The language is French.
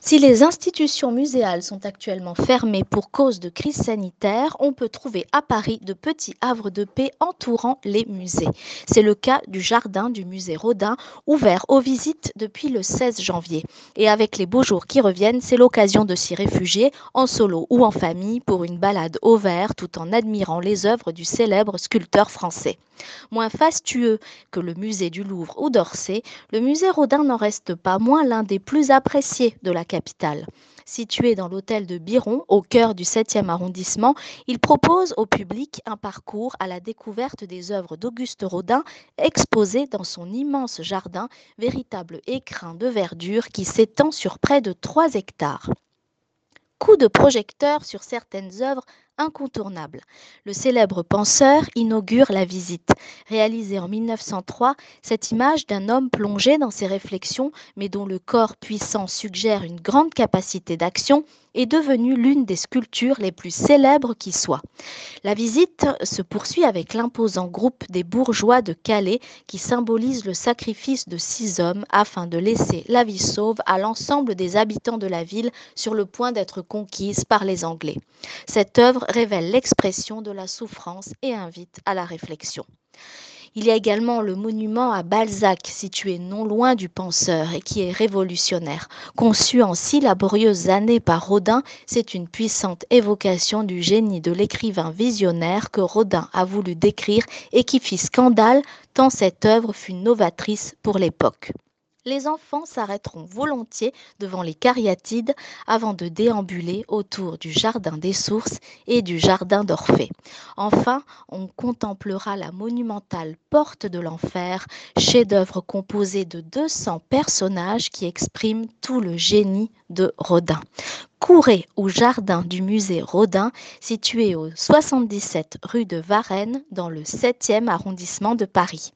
Si les institutions muséales sont actuellement fermées pour cause de crise sanitaire, on peut trouver à Paris de petits havres de paix entourant les musées. C'est le cas du jardin du musée Rodin, ouvert aux visites depuis le 16 janvier. Et avec les beaux jours qui reviennent, c'est l'occasion de s'y réfugier, en solo ou en famille, pour une balade au vert tout en admirant les œuvres du célèbre sculpteur français. Moins fastueux que le musée du Louvre ou d'Orsay, le musée Rodin n'en reste pas moins l'un des plus appréciés de la capitale. Situé dans l'hôtel de Biron, au cœur du 7e arrondissement, il propose au public un parcours à la découverte des œuvres d'Auguste Rodin exposées dans son immense jardin, véritable écrin de verdure qui s'étend sur près de 3 hectares. Coup de projecteur sur certaines œuvres incontournable. Le célèbre penseur inaugure la visite. Réalisée en 1903, cette image d'un homme plongé dans ses réflexions, mais dont le corps puissant suggère une grande capacité d'action, est devenue l'une des sculptures les plus célèbres qui soit. La visite se poursuit avec l'imposant groupe des bourgeois de Calais qui symbolise le sacrifice de six hommes afin de laisser la vie sauve à l'ensemble des habitants de la ville sur le point d'être conquise par les Anglais. Cette œuvre révèle l'expression de la souffrance et invite à la réflexion. Il y a également le monument à Balzac, situé non loin du penseur et qui est révolutionnaire. Conçu en six laborieuses années par Rodin, c'est une puissante évocation du génie de l'écrivain visionnaire que Rodin a voulu décrire et qui fit scandale tant cette œuvre fut novatrice pour l'époque les enfants s'arrêteront volontiers devant les cariatides avant de déambuler autour du jardin des sources et du jardin d'Orphée. Enfin, on contemplera la monumentale Porte de l'Enfer, chef-d'œuvre composé de 200 personnages qui expriment tout le génie de Rodin. Courez au jardin du musée Rodin, situé au 77 rue de Varennes, dans le 7e arrondissement de Paris.